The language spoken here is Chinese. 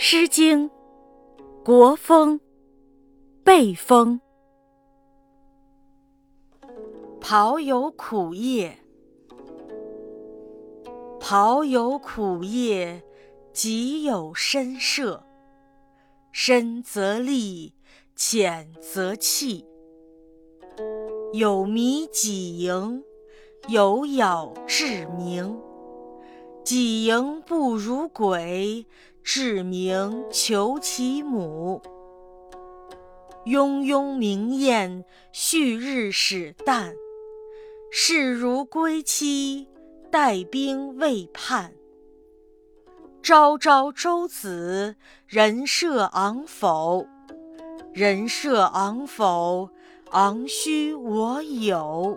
《诗经·国风·背风》：庖有苦业，庖有苦业，己有深涉。深则利，浅则弃。有弥己盈，有杳至明。己盈不如鬼，至明求其母。庸庸明艳，旭日始旦。士如归期，待兵未判。朝朝周子，人设昂否？人设昂否？昂须我有。